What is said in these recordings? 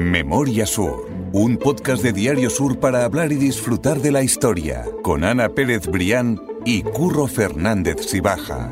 Memoria Sur, un podcast de Diario Sur para hablar y disfrutar de la historia, con Ana Pérez Brián y Curro Fernández Sibaja.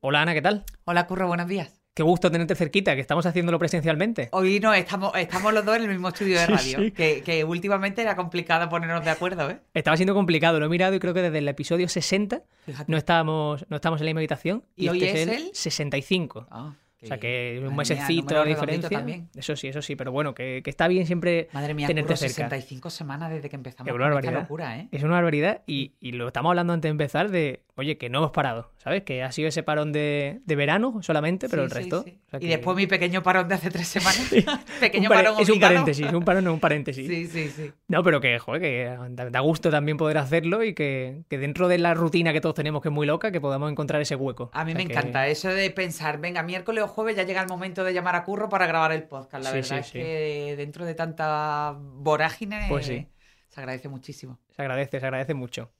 Hola Ana, ¿qué tal? Hola Curro, buenos días. Qué gusto tenerte cerquita, que estamos haciéndolo presencialmente. Hoy no, estamos, estamos los dos en el mismo estudio de radio, sí. Que, que últimamente era complicado ponernos de acuerdo, ¿eh? Estaba siendo complicado, lo he mirado y creo que desde el episodio 60 Fíjate. no estábamos, no estábamos en la misma habitación. ¿Y hoy este es el el? 65. Ah, O sea que un madre mía, mesecito de diferencia. también. Eso sí, eso sí, pero bueno, que, que está bien siempre Madre mía, tenerte cerca. 65 semanas desde que empezamos Qué con barbaridad. esta locura, ¿eh? Es una barbaridad y, y lo estamos hablando antes de empezar de, oye, que no hemos parado, ¿sabes? Que ha sido ese parón de, de verano solamente, pero Sí, el sí, resto. sí. o sea Y después mi pequeño parón de hace tres semanas. pequeño parón es un paréntesis, un parón no un paréntesis. Sí, sí, sí. No, pero que, joder, que da, gusto también poder hacerlo y que, que dentro de la rutina que todos tenemos, que es muy loca, que podamos encontrar ese hueco. A mí O sea me que- encanta eso de pensar, venga, miércoles o jueves ya llega el momento de llamar a Curro para grabar el podcast. La Sí, verdad sí, es sí. que dentro de tanta vorágine Pues sí. se agradece muchísimo. Se agradece, se agradece mucho.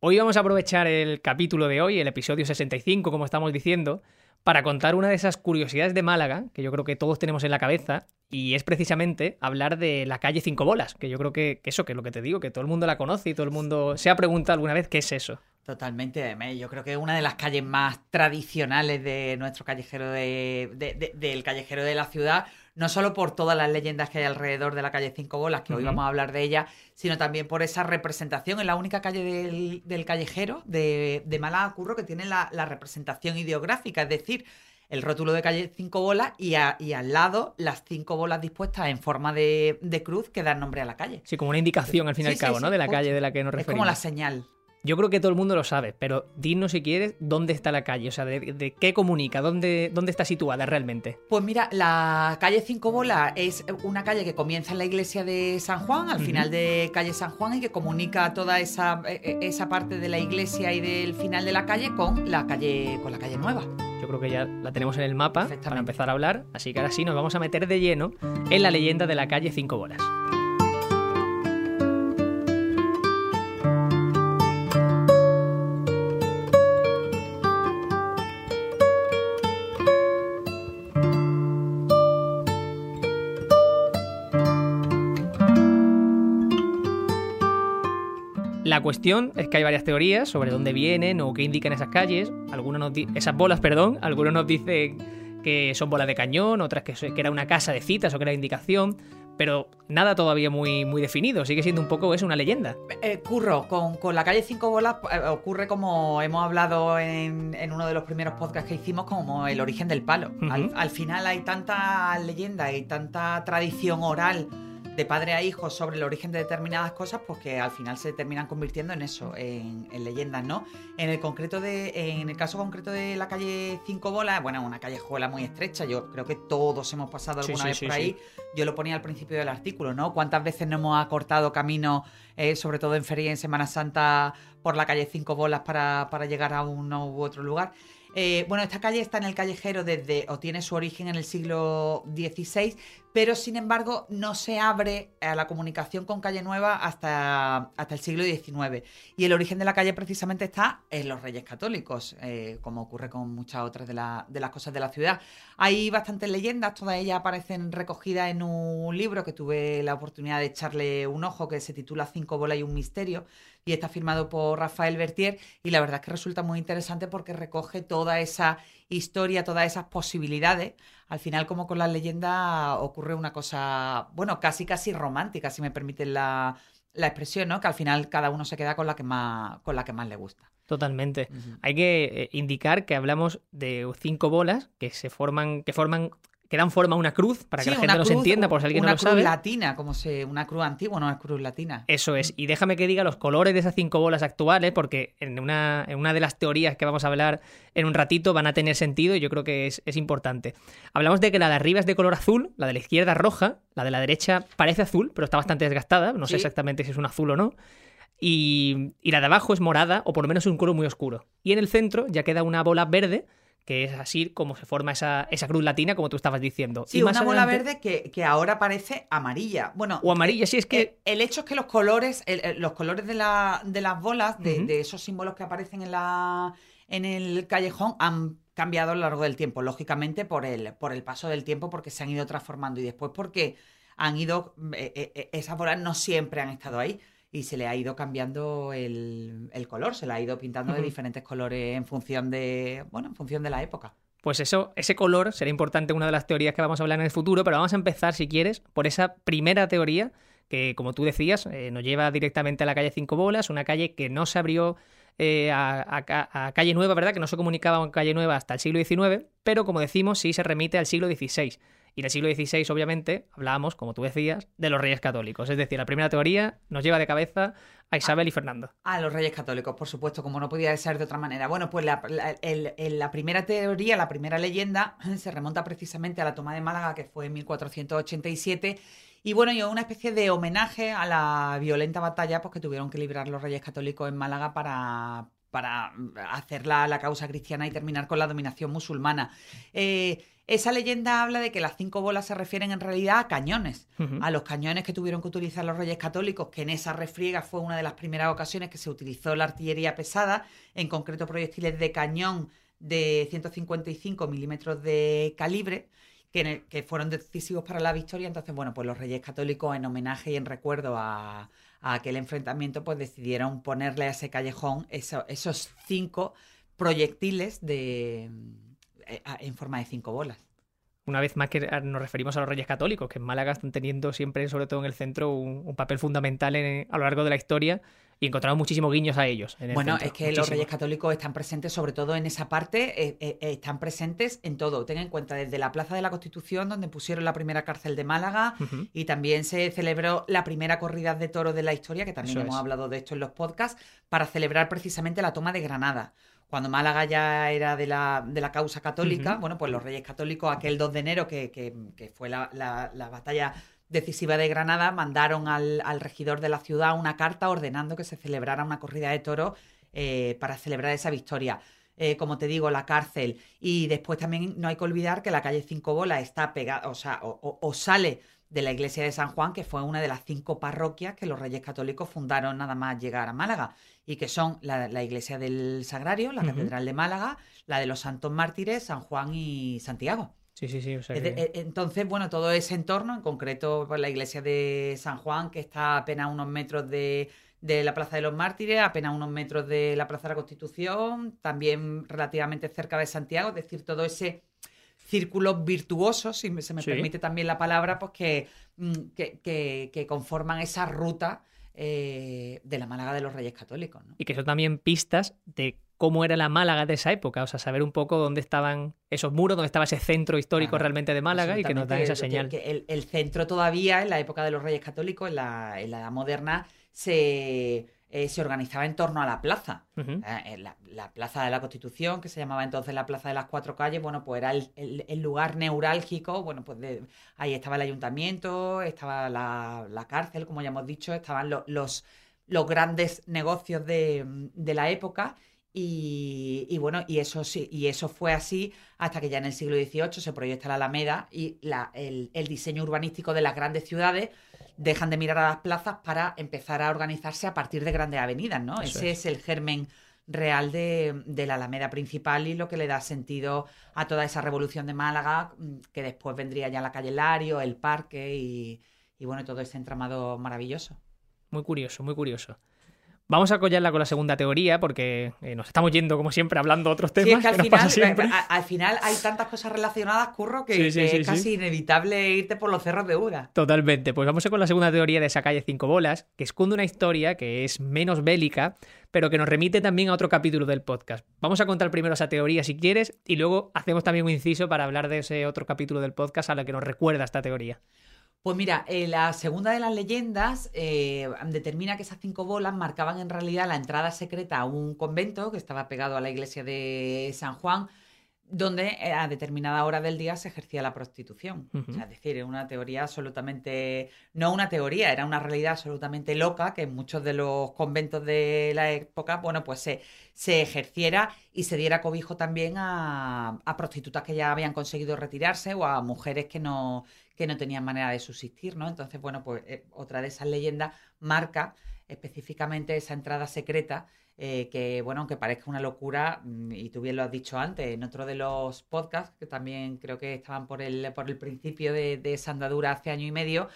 Hoy vamos a aprovechar el capítulo de hoy, el episodio 65, como estamos diciendo, para contar una de esas curiosidades de Málaga, que yo creo que todos tenemos en la cabeza, y es precisamente hablar de la calle Cinco Bolas, que yo creo que, eso, que es lo que te digo, que todo el mundo la conoce y todo el mundo se ha preguntado alguna vez qué es eso. Totalmente, yo creo que es una de las calles más tradicionales de nuestro callejero de, de- de- del callejero de la ciudad, no solo por todas las leyendas que hay alrededor de la calle Cinco Bolas, que hoy vamos a hablar de ella, sino también por esa representación. Es la única calle del, del callejero de, de Málaga Curro que tiene la, la representación ideográfica, es decir, el rótulo de calle Cinco Bolas y, a- y al lado las cinco bolas dispuestas en forma de, de cruz que dan nombre a la calle. Sí, como una indicación al fin y Sí, al cabo, sí, ¿no? De la calle de la que nos Es referimos. como la señal. Yo creo que todo el mundo lo sabe, pero dinos si quieres dónde está la calle, o sea, de, de qué comunica, dónde, dónde está situada realmente. Pues mira, la calle Cinco Bolas es una calle que comienza en la iglesia de San Juan, al final de calle San Juan, y que comunica toda esa, eh, eh, esa parte de la iglesia y del final de la calle con la calle, con la calle nueva. Yo creo que ya la tenemos en el mapa para empezar a hablar, así que ahora sí nos vamos a meter de lleno en la leyenda de la calle Cinco Bolas. La cuestión es que hay varias teorías sobre dónde vienen o qué indican esas calles. Algunos nos esas bolas, perdón. Algunos nos dicen que son bolas de cañón, otras que, que era una casa de citas o que era indicación. Pero nada todavía muy, muy definido. Sigue siendo un poco eso, una leyenda. Eh, curro, con, con la calle Cinco Bolas eh, ocurre como hemos hablado en, en uno de los primeros podcasts que hicimos, como el origen del palo. al, Ujú. al final hay tanta leyenda y tanta tradición oral de padre a hijo sobre el origen de determinadas cosas, pues que al final se terminan convirtiendo en eso, en, en leyendas, ¿no? En el concreto de, en el caso concreto de la calle Cinco Bolas, bueno, una callejuela muy estrecha, yo creo que todos hemos pasado alguna sí, vez sí, por ahí. Yo lo ponía al principio del artículo, ¿no? ¿Cuántas veces no hemos acortado camino, eh, sobre todo en feria y en Semana Santa, por la calle Cinco Bolas para, para llegar a uno u otro lugar? Eh, bueno, esta calle está en el callejero desde, o tiene su origen en el siglo XVI, pero sin embargo no se abre a la comunicación con Calle Nueva hasta, hasta el siglo XIX. Y el origen de la calle precisamente está en los Reyes Católicos, eh, como ocurre con muchas otras de, de las cosas de la ciudad. Hay bastantes leyendas, todas ellas aparecen recogidas en un libro que tuve la oportunidad de echarle un ojo, que se titula Cinco bolas y un misterio, y está firmado por Rafael Bertier, y la verdad es que resulta muy interesante porque recoge toda esa historia, todas esas posibilidades. Al final, como con las leyendas, ocurre una cosa, bueno, casi casi romántica, si me permiten la, la expresión, ¿no? Que al final cada uno se queda con la que más, con la que más le gusta. Totalmente. Hay que eh, indicar que hablamos de cinco bolas que se forman, que forman, que dan forma a una cruz, para que Sí, la gente una nos cruz, entienda, por si alguien una no lo cruz sabe. latina, como se, una cruz antigua, no es cruz latina. Eso es. Y déjame que diga los colores de esas cinco bolas actuales, porque en una, en una de las teorías que vamos a hablar en un ratito van a tener sentido y yo creo que es, es importante. Hablamos de que la de arriba es de color azul, la de la izquierda roja, la de la derecha parece azul, pero está bastante desgastada. No sé exactamente si es un azul o no. Y, y la de abajo es morada, o por lo menos un color muy oscuro. Y en el centro ya queda una bola verde, que es así como se forma esa, esa cruz latina, como tú estabas diciendo. Sí, Y más una bola adelante- verde que, que ahora parece amarilla. Bueno, O amarilla, sí, es que... El hecho es que los colores, el- los colores de, la- de las bolas, de esos símbolos que aparecen en, la, en el callejón, han cambiado a lo largo del tiempo, lógicamente por el, por el paso del tiempo, porque se han ido transformando y después porque han ido, eh, eh, eh, esas bolas no siempre han estado ahí y se le ha ido cambiando el, el color, se le ha ido pintando de diferentes colores en función de, bueno, en función de la época. Pues eso, ese color será importante en una de las teorías que vamos a hablar en el futuro, pero vamos a empezar, si quieres, por esa primera teoría que, como tú decías, eh, nos lleva directamente a la calle Cinco Bolas, una calle que no se abrió eh, a, a a Calle Nueva, ¿verdad? Que no se comunicaba con Calle Nueva hasta el siglo XIX, pero como decimos, sí se remite al siglo XVI. Y en el siglo XVI, obviamente, hablábamos, como tú decías, de los reyes católicos. Es decir, la primera teoría nos lleva de cabeza a Isabel y Fernando. A los reyes católicos, por supuesto, como no podía ser de otra manera. Bueno, pues la, la- primera teoría, la primera leyenda, se remonta precisamente a la toma de Málaga, que fue en 1487. Y bueno, y una especie de homenaje a la violenta batalla pues, que tuvieron que librar los reyes católicos en Málaga para, para hacer la, la causa cristiana y terminar con la dominación musulmana. Eh, esa leyenda habla de que las cinco bolas se refieren en realidad a cañones a los cañones que tuvieron que utilizar los reyes católicos, que en esa refriega fue una de las primeras ocasiones que se utilizó la artillería pesada, en concreto proyectiles de cañón de 155 milímetros de calibre, que, en el- que fueron decisivos para la victoria. Entonces, bueno, pues los reyes católicos, en homenaje y en recuerdo a, a aquel enfrentamiento, pues decidieron ponerle a ese callejón eso- esos cinco proyectiles de, en forma de cinco bolas. Una vez más que nos referimos a los reyes católicos, que en Málaga están teniendo siempre, sobre todo en el centro, un, un papel fundamental en- a lo largo de la historia y encontramos muchísimos guiños a ellos. en el Bueno, centro, es que los. Reyes Católicos están presentes sobre todo en esa parte, eh, eh, eh, están presentes en todo. Ten en cuenta desde la Plaza de la Constitución, donde pusieron la primera cárcel de Málaga, y también se celebró la primera corrida de toros de la historia, que también Eso hemos es. hablado de esto en los podcasts, para celebrar precisamente la toma de Granada. Cuando Málaga ya era de la, de la causa católica, bueno, pues los Reyes Católicos, aquel 2 de enero, que, que- que fue la, la- la batalla decisiva de Granada, mandaron al, al regidor de la ciudad una carta ordenando que se celebrara una corrida de toros eh, para celebrar esa victoria. Eh, como te digo, la cárcel. Y después también no hay que olvidar que la calle Cinco Bolas está pegada, o sea, o, o- o sale de la iglesia de San Juan, que fue una de las cinco parroquias que los reyes católicos fundaron nada más llegar a Málaga, y que son la, la iglesia del Sagrario, la. Catedral de Málaga, la de los Santos Mártires, San Juan y Santiago. Sí, sí, sí. o sea que- eh, Entonces, bueno, todo ese entorno, en concreto pues, la iglesia de San Juan, que está a apenas unos metros de, de la Plaza de los Mártires, apenas unos metros de la Plaza de la Constitución, también relativamente cerca de Santiago, es decir, todo ese círculo virtuoso, si me- se me Sí. permite también la palabra, pues que, mm, que, que- que conforman esa ruta eh, de la Málaga de los Reyes Católicos. ¿no? Y que son también pistas de cómo era la Málaga de esa época. O sea, saber un poco dónde estaban esos muros, dónde estaba ese centro histórico Claro, realmente de Málaga y que nos dan esa señal. que- que el, el centro todavía, en la época de los Reyes Católicos, en la, en la Edad Moderna, se, eh, se organizaba en torno a la plaza. Eh, la, la Plaza de la Constitución, que se llamaba entonces la Plaza de las Cuatro Calles, bueno, pues era el, el- el lugar neurálgico, bueno, pues de- ahí estaba el ayuntamiento, estaba la, la cárcel, como ya hemos dicho, estaban lo- los, los grandes negocios de, de la época. Y, y bueno, y eso sí, y eso fue así hasta que ya en el siglo XVIII se proyecta la Alameda y la- el, el diseño urbanístico de las grandes ciudades dejan de mirar a las plazas para empezar a organizarse a partir de grandes avenidas, ¿no? Eso Ese es. es el germen real de, de la Alameda principal y lo que le da sentido a toda esa revolución de Málaga, mm, que después vendría ya la calle Lario, el parque y, y bueno, todo ese entramado maravilloso. Muy curioso, muy curioso. Vamos a collarla con la segunda teoría porque eh, nos estamos yendo, como siempre, hablando de otros temas. Sí, es que al final, siempre. a- al final hay tantas cosas relacionadas, Curro, que, Sí, sí, que sí, es casi inevitable irte por los cerros de Uda. Totalmente. Pues vamos a con la segunda teoría de esa calle Cinco Bolas, que esconde una historia que es menos bélica, pero que nos remite también a otro capítulo del podcast. Vamos a contar primero esa teoría si quieres y luego hacemos también un inciso para hablar de ese otro capítulo del podcast a la que nos recuerda esta teoría. Pues mira, eh, la segunda de las leyendas eh, determina que esas cinco bolas marcaban en realidad la entrada secreta a un convento que estaba pegado a la iglesia de San Juan, donde a determinada hora del día se ejercía la prostitución. Ujú. O sea, es decir, una teoría absolutamente, no una teoría, era una realidad absolutamente loca que en muchos de los conventos de la época, bueno, pues se, se ejerciera y se diera cobijo también a, a prostitutas que ya habían conseguido retirarse o a mujeres que no, que no tenían manera de subsistir, ¿no? Entonces, bueno, pues eh, otra de esas leyendas marca específicamente esa entrada secreta eh, que, bueno, aunque parezca una locura, mm, y tú bien lo has dicho antes, en otro de los podcasts, que también creo que estaban por el, por el principio de, de esa andadura hace año y medio,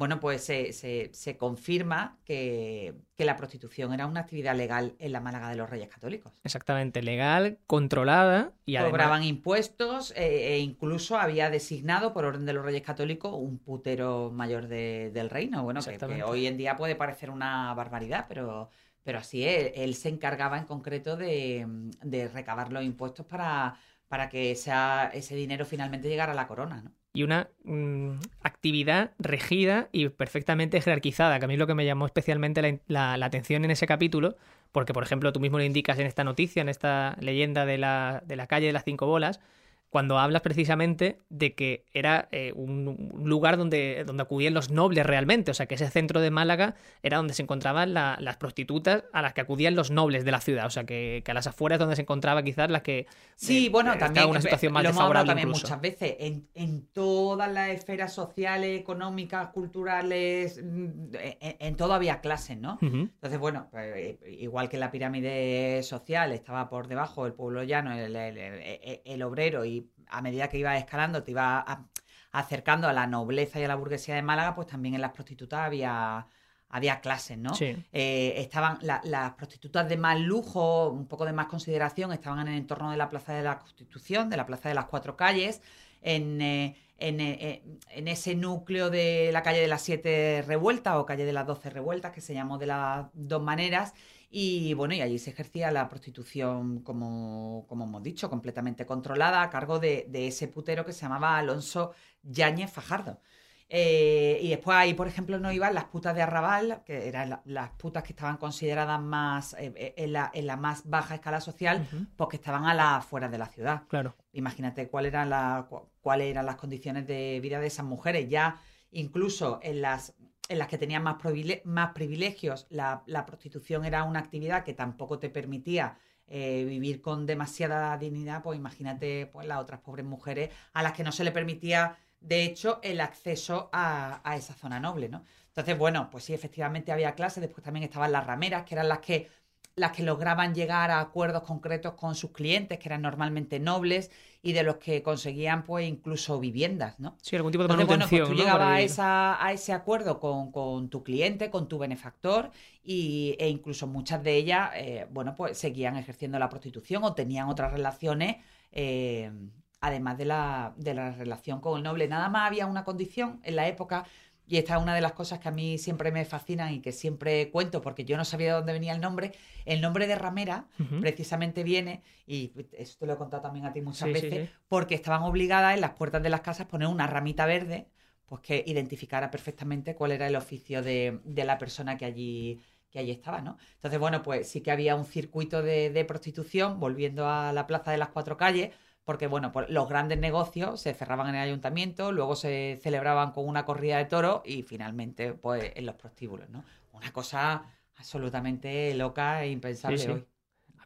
bueno, pues se, se, confirma que, la prostitución era una actividad legal en la Málaga de los Reyes Católicos. Exactamente, legal, controlada y Cobraban impuestos eh, e incluso había designado por orden de los Reyes Católicos un putero mayor del reino. Bueno, que, hoy en día puede parecer una barbaridad, pero, pero así es. Él se encargaba en concreto de, de recabar los impuestos para, para que ese dinero finalmente llegara a la corona, ¿no? Y una mm, actividad regida y perfectamente jerarquizada, que a mí es lo que me llamó especialmente la, la, atención en ese capítulo, porque por ejemplo tú mismo lo indicas en esta noticia, en esta leyenda de la, de la calle de las cinco bolas, cuando hablas precisamente de que era eh, un, lugar donde, donde acudían los nobles realmente, o sea que ese centro de Málaga era donde se encontraban las prostitutas a las que acudían los nobles de la ciudad, o sea que, a las afueras donde se encontraba quizás las que... Sí, eh, bueno, también una situación más lo desfavorable también muchas veces, en, en, todas las esferas sociales, económicas, culturales, mm, en, todo había clases, ¿no? Entonces, bueno, pues, igual que la pirámide social estaba por debajo el pueblo llano, el, el obrero y a medida que iba escalando te iba acercando a la nobleza y a la burguesía de Málaga, pues también en las prostitutas había, había clases, ¿no? Eh, estaban las prostitutas de más lujo, un poco de más consideración, estaban en el entorno de la Plaza de la Constitución, de la Plaza de las Cuatro Calles, en, eh, eh, en, ese núcleo de la calle de las Siete Revueltas o calle de las Doce Revueltas, que se llamó de las dos maneras, y bueno, y allí se ejercía la prostitución, como, como hemos dicho, completamente controlada a cargo de, ese putero que se llamaba Alonso Yáñez Fajardo. Eh, y después ahí, por ejemplo, no iban las putas de Arrabal, que eran las putas que estaban consideradas más eh, eh, en, la, en, la, más baja escala social, porque estaban a las afueras de la ciudad. Claro. Imagínate cuáles eran, la, cuáles eran las condiciones de vida de esas mujeres. Ya incluso en las en las que tenían más, más privilegios, la, prostitución era una actividad que tampoco te permitía eh, vivir con demasiada dignidad, pues imagínate pues, las otras pobres mujeres a las que no se le permitía, de hecho, el acceso a, a esa zona noble, ¿no? Entonces, bueno, pues sí, efectivamente había clases, después también estaban las rameras, que eran las que las que lograban llegar a acuerdos concretos con sus clientes, que eran normalmente nobles, y de los que conseguían pues incluso viviendas, ¿no? Sí, algún tipo de manutención. bueno, pues tú llegabas a, ese acuerdo con, tu cliente, con tu benefactor, y, e incluso muchas de ellas, eh, bueno, pues seguían ejerciendo la prostitución o tenían otras relaciones. Eh, además de la, de la relación con el noble. Nada más había una condición en la época y esta es una de las cosas que a mí siempre me fascinan y que siempre cuento porque yo no sabía de dónde venía el nombre. El nombre de ramera precisamente viene, y esto te lo he contado también a ti muchas veces, porque estaban obligadas en las puertas de las casas a poner una ramita verde pues que identificara perfectamente cuál era el oficio de, la persona que allí, que allí estaba, ¿no? Entonces, bueno, pues sí que había un circuito de, de prostitución, volviendo a la Plaza de las Cuatro Calles, porque bueno, pues los grandes negocios se cerraban en el ayuntamiento, luego se celebraban con una corrida de toros y finalmente pues en los prostíbulos, ¿no? Una cosa absolutamente loca e impensable hoy.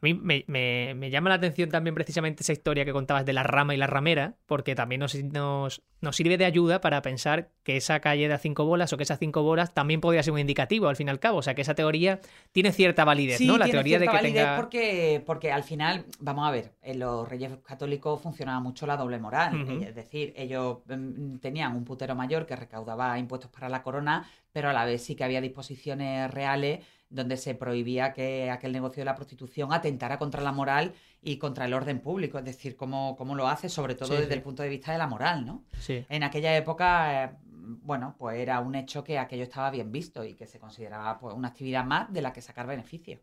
A mí me, llama la atención también precisamente esa historia que contabas de la rama y la ramera, porque también nos, nos, sirve de ayuda para pensar que esa calle de cinco bolas o que esas cinco bolas también podría ser un indicativo al fin y al cabo. O sea, que esa teoría tiene cierta validez, ¿no? La teoría de que validez porque, porque al final, vamos a ver, en los reyes católicos funcionaba mucho la doble moral. Es decir, ellos mm, tenían un putero mayor que recaudaba impuestos para la corona, pero a la vez sí que había disposiciones reales donde se prohibía que aquel negocio de la prostitución atentara contra la moral y contra el orden público, es decir, cómo, cómo lo hace, sobre todo desde el punto de vista de la moral, ¿no? Sí. En aquella época, eh, bueno, pues era un hecho que aquello estaba bien visto y que se consideraba pues, una actividad más de la que sacar beneficio.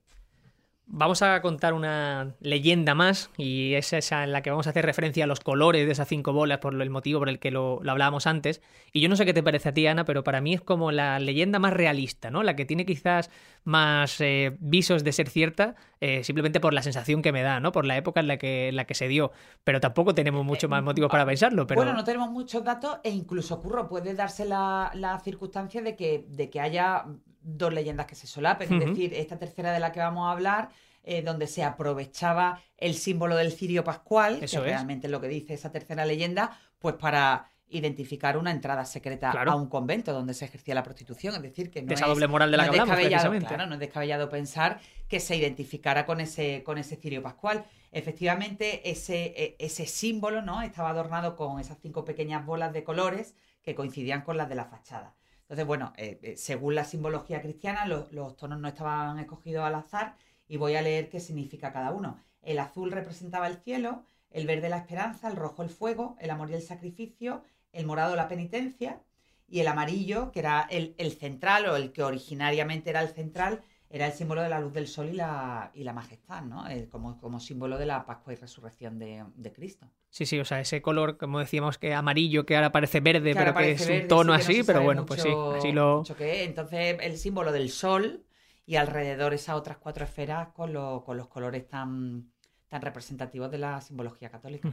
Vamos a contar una leyenda más y es esa en la que vamos a hacer referencia a los colores de esas cinco bolas por el motivo por el que lo, hablábamos antes. Y yo no sé qué te parece a ti, Ana, pero para mí es como la leyenda más realista, ¿no? La que tiene quizás más eh, visos de ser cierta eh, simplemente por la sensación que me da, ¿no? Por la época en la que, la que se dio. Pero tampoco tenemos mucho más motivos para pensarlo. Pero... Bueno, no tenemos muchos datos e incluso, Curro, puede darse la, la circunstancia de que, de que haya dos leyendas que se solapen. Es decir, esta tercera de la que vamos a hablar, eh, donde se aprovechaba el símbolo del cirio pascual, que realmente es lo que dice esa tercera leyenda, pues para identificar una entrada secreta Claro. a un convento donde se ejercía la prostitución. Es decir, que no de esa es, doble moral de la no que es hablamos, precisamente. claro, no es descabellado pensar que se identificara con ese, con ese cirio pascual. Efectivamente, ese, e- ese símbolo ¿no? estaba adornado con esas cinco pequeñas bolas de colores que coincidían con las de la fachada. Entonces, bueno, eh, eh, según la simbología cristiana, lo- los tonos no estaban escogidos al azar y voy a leer qué significa cada uno. El azul representaba el cielo, el verde la esperanza, el rojo el fuego, el amor y el sacrificio, el morado la penitencia y el amarillo, que era el central o el que originariamente era el central, era el símbolo de la luz del sol y la, y la majestad, ¿no? El- como, como símbolo de la Pascua y resurrección de, de Cristo. Sí, sí, o sea, ese color, como decíamos, que amarillo, que ahora parece verde, Que pero que es verde, un tono sí, que no así, pero bueno, pues sí, así lo... mucho qué es. Entonces, el símbolo del sol y alrededor esas otras cuatro esferas con, lo- con los colores tan, tan representativos de la simbología católica.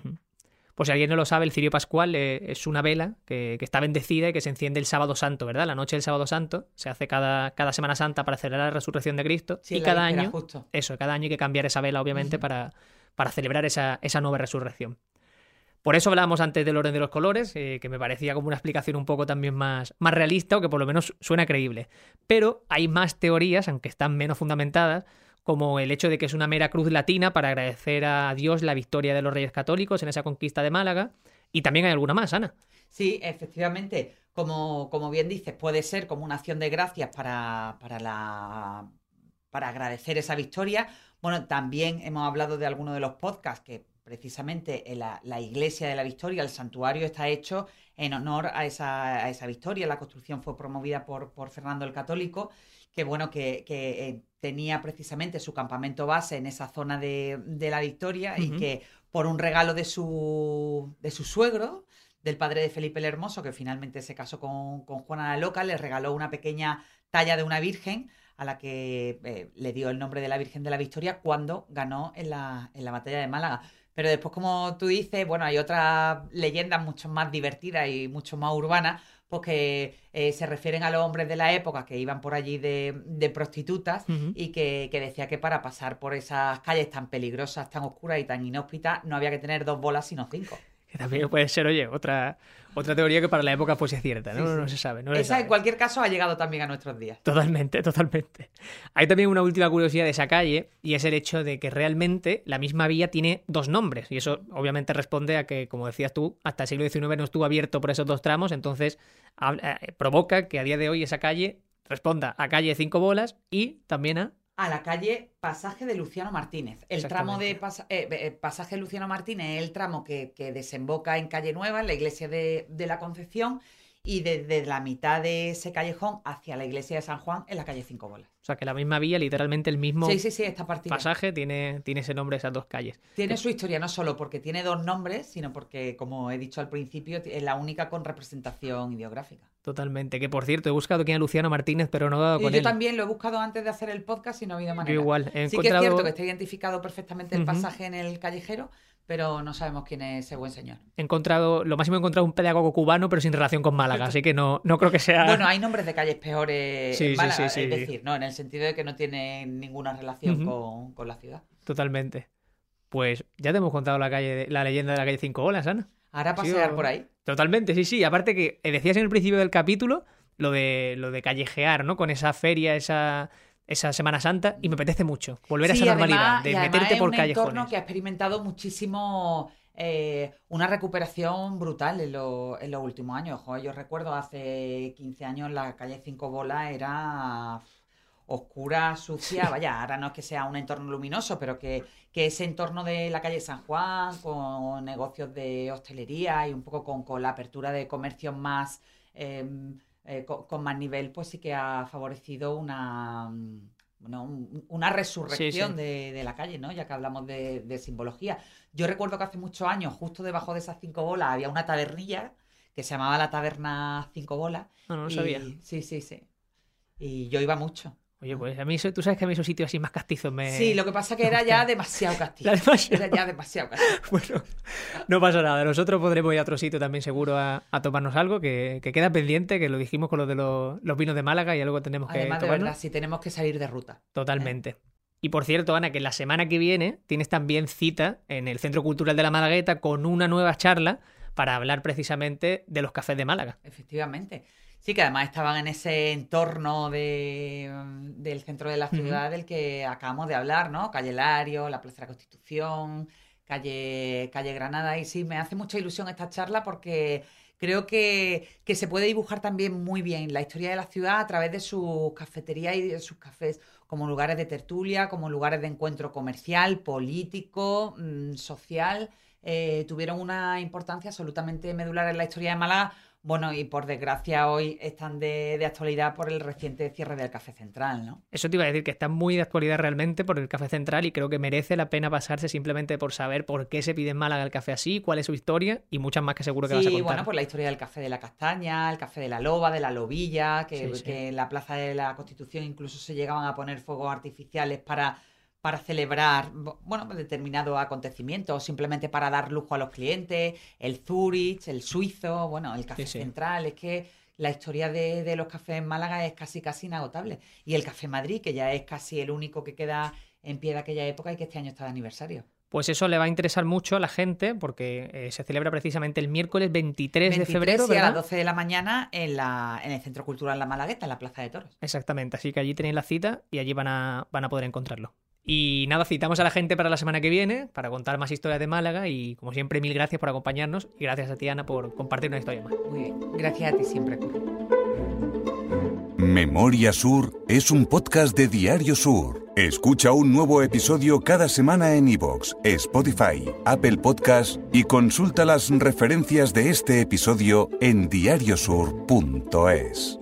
Pues si alguien no lo sabe, el cirio pascual eh, es una vela que, que está bendecida y que se enciende el sábado santo, ¿verdad? La noche del sábado santo se hace cada, cada Semana Santa para celebrar la resurrección de Cristo Sí, y cada año, justo. eso, cada año hay que cambiar esa vela, obviamente, para, para celebrar esa, esa nueva resurrección. Por eso hablábamos antes del orden de los colores, eh, que me parecía como una explicación un poco también más, más realista o que por lo menos suena creíble. Pero hay más teorías, aunque están menos fundamentadas, como el hecho de que es una mera cruz latina para agradecer a Dios la victoria de los reyes católicos en esa conquista de Málaga. Y también hay alguna más, Ana. Sí, efectivamente, como, como bien dices, puede ser como una acción de gracias para, para, la, para agradecer esa victoria. Bueno, también hemos hablado de algunos de los podcasts que precisamente en la, la iglesia de la victoria, el santuario, está hecho en honor a esa, a esa victoria. La construcción fue promovida por, por Fernando el Católico, que bueno, que, que, eh, tenía precisamente su campamento base en esa zona de, de la victoria y que por un regalo de su, de su suegro, del padre de Felipe el Hermoso, que finalmente se casó con, con Juana la Loca, le regaló una pequeña talla de una virgen a la que eh, le dio el nombre de la Virgen de la Victoria cuando ganó en la, en la batalla de Málaga. Pero después, como tú dices, bueno, hay otras leyendas mucho más divertidas y mucho más urbanas, pues que eh, se refieren a los hombres de la época que iban por allí de, de prostitutas y que, que decía que para pasar por esas calles tan peligrosas, tan oscuras y tan inhóspitas, no había que tener dos bolas, sino cinco. Que también puede ser, oye, otra, otra teoría que para la época fuese cierta, ¿no? Sí, sí. No se sabe. No se Esa, sabe. en cualquier caso, ha llegado también a nuestros días. Totalmente, totalmente. Hay también una última curiosidad de esa calle y es el hecho de que realmente la misma vía tiene dos nombres y eso obviamente responde a que, como decías tú, hasta el siglo XIX no estuvo abierto por esos dos tramos, entonces eh, provoca que a día de hoy esa calle responda a calle Cinco Bolas y también a... A la calle Pasaje de Luciano Martínez. El tramo de pasa- eh, eh, Pasaje de Luciano Martínez es el tramo que, que desemboca en Calle Nueva, en la iglesia de, de la Concepción, y desde la mitad de ese callejón hacia la iglesia de San Juan, en la calle Cinco Bolas. O sea, que la misma vía, literalmente el mismo Sí, sí, sí, esta partida. pasaje, tiene, tiene ese nombre esas dos calles. Tiene su historia no solo porque tiene dos nombres, sino porque, como he dicho al principio, es la única con representación ideográfica. Totalmente. Que por cierto, he buscado quién es Luciano Martínez, pero no he dado Y con yo él. también lo he buscado antes de hacer el podcast y no ha habido manera. Yo igual. He Sí que es cierto que está identificado perfectamente el pasaje en el callejero, pero no sabemos quién es ese buen señor. he encontrado, lo máximo he encontrado un pedagogo cubano, pero sin relación con Málaga, así que no, no creo que sea. Bueno, hay nombres de calles peores Sí, en Málaga, sí, es decir, no, en el sentido de que no tienen ninguna relación con, con la ciudad. Totalmente. Pues ya te hemos contado la calle, la leyenda de la calle Cinco Olas, Ana. Ahora pasear por ahí. Totalmente, sí, sí. Aparte que eh, decías en el principio del capítulo lo de lo de callejear, ¿no? Con esa feria, esa, esa Semana Santa, y me apetece mucho volver a esa además- normalidad, de y meterte es por un entorno que ha experimentado muchísimo eh, una recuperación brutal en, lo- en los últimos años. Yo recuerdo hace 15 años la calle Cinco Bolas era oscura, sucia, vaya, ahora no es que sea un entorno luminoso, pero que, que ese entorno de la calle San Juan, con negocios de hostelería y un poco con, con la apertura de comercios más eh, eh, co- con, más nivel, pues sí que ha favorecido una, mm, bueno, un- una resurrección sí. De, de la calle, ¿no? Ya que hablamos de, de simbología. Yo recuerdo que hace muchos años, justo debajo de esas cinco bolas, había una tabernilla que se llamaba la taberna Cinco Bolas. No, no lo y- sabía. Sí, sí, sí. Y yo iba mucho. Oye, pues a mí, eso- tú sabes que a mí esos sitios así más castizos me... Sí, lo que pasa que era ya demasiado castigo. Era demasiado. Era ya demasiado castigo. Bueno, no pasa nada. Nosotros podremos ir a otro sitio también seguro a, a tomarnos algo que, que queda pendiente, que lo dijimos con lo de los, los vinos de Málaga y algo tenemos que Además, de verdad, si tenemos que salir de ruta. Totalmente. Y por cierto, Ana, que la semana que viene tienes también cita en el Centro Cultural de la Malagueta con una nueva charla para hablar precisamente de los cafés de Málaga. Efectivamente. Sí, que además estaban en ese entorno de, del centro de la ciudad del que acabamos de hablar, ¿no? Calle Lario, la Plaza de la Constitución, calle, calle Granada. Y sí, me hace mucha ilusión esta charla porque creo que, que, se puede dibujar también muy bien la historia de la ciudad a través de sus cafeterías y de sus cafés, como lugares de tertulia, como lugares de encuentro comercial, político, mmm, social. Eh, tuvieron una importancia absolutamente medular en la historia de Málaga bueno, y por desgracia hoy están de, de, actualidad por el reciente cierre del Café Central, ¿no? Eso te iba a decir, que está muy de actualidad realmente por el Café Central y creo que merece la pena pasarse simplemente por saber por qué se pide en Málaga el café así, cuál es su historia y muchas más que seguro que sí, vas a contar. bueno, pues la historia del Café de la Castaña, el Café de la Loba, de la Lobilla, que, sí, sí. que en la Plaza de la Constitución incluso se llegaban a poner fuegos artificiales para para celebrar bueno, determinados acontecimientos, o simplemente para dar lujo a los clientes, el Zurich, el suizo, bueno, el café sí, sí. central, es que la historia de, de, los cafés en Málaga es casi casi inagotable. Y el Café Madrid, que ya es casi el único que queda en pie de aquella época y que este año está de aniversario. Pues eso le va a interesar mucho a la gente porque eh, se celebra precisamente el miércoles 23, 23 de febrero. Y a las 12 de la mañana en, la, en el Centro Cultural La Malagueta, en la Plaza de Toros. Exactamente, así que allí tenéis la cita y allí van a, van a poder encontrarlo. Y nada, citamos a la gente para la semana que viene para contar más historias de Málaga y como siempre mil gracias por acompañarnos y gracias a ti Ana por compartir una historia más. Muy bien, gracias a ti siempre. Memoria Sur es un podcast de Diario Sur. Escucha un nuevo episodio cada semana en iVoox, Spotify, Apple Podcast y consulta las referencias de este episodio en diariosur.es.